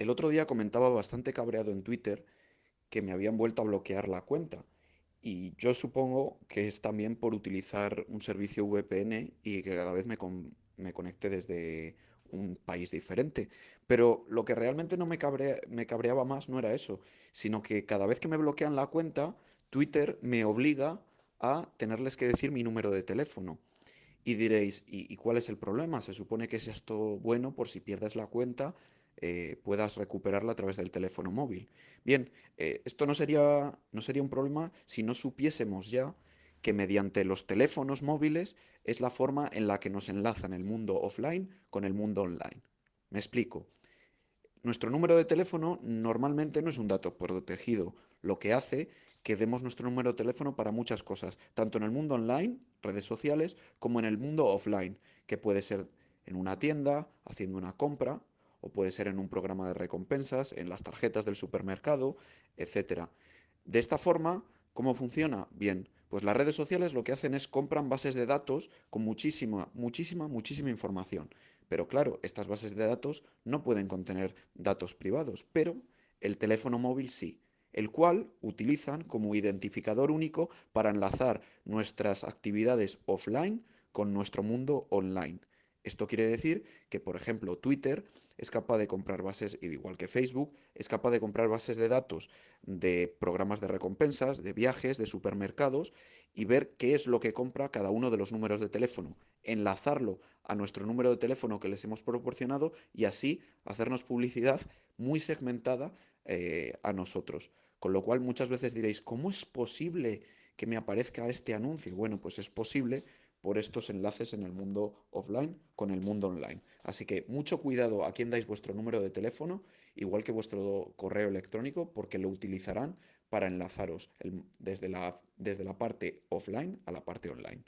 El otro día comentaba bastante cabreado en Twitter que me habían vuelto a bloquear la cuenta. Y yo supongo que es también por utilizar un servicio VPN y que cada vez me, con- me conecte desde un país diferente. Pero lo que realmente no me cabre- me cabreaba más no era eso, sino que cada vez que me bloquean la cuenta, Twitter me obliga a tenerles que decir mi número de teléfono. Y diréis, ¿y, y cuál es el problema? Se supone que es esto bueno por si pierdes la cuenta, eh, puedas recuperarla a través del teléfono móvil. Bien, eh, esto no sería, no sería un problema si no supiésemos ya que mediante los teléfonos móviles es la forma en la que nos enlazan el mundo offline con el mundo online. Me explico. Nuestro número de teléfono normalmente no es un dato protegido, lo que hace que demos nuestro número de teléfono para muchas cosas, tanto en el mundo online, redes sociales, como en el mundo offline, que puede ser en una tienda, haciendo una compra, o puede ser en un programa de recompensas, en las tarjetas del supermercado, etcétera. De esta forma, ¿cómo funciona? Bien, pues las redes sociales lo que hacen es compran bases de datos con muchísima, muchísima, muchísima información. Pero claro, estas bases de datos no pueden contener datos privados, pero el teléfono móvil sí, el cual utilizan como identificador único para enlazar nuestras actividades offline con nuestro mundo online. Esto quiere decir que, por ejemplo, Twitter es capaz de comprar bases, igual que Facebook, es capaz de comprar bases de datos de programas de recompensas, de viajes, de supermercados y ver qué es lo que compra cada uno de los números de teléfono, enlazarlo a nuestro número de teléfono que les hemos proporcionado y así hacernos publicidad muy segmentada eh, a nosotros. Con lo cual muchas veces diréis, ¿cómo es posible que me aparezca este anuncio? Bueno, pues es posible por estos enlaces en el mundo offline con el mundo online. Así que mucho cuidado a quién dais vuestro número de teléfono, igual que vuestro correo electrónico, porque lo utilizarán para enlazaros desde la, desde la parte offline a la parte online.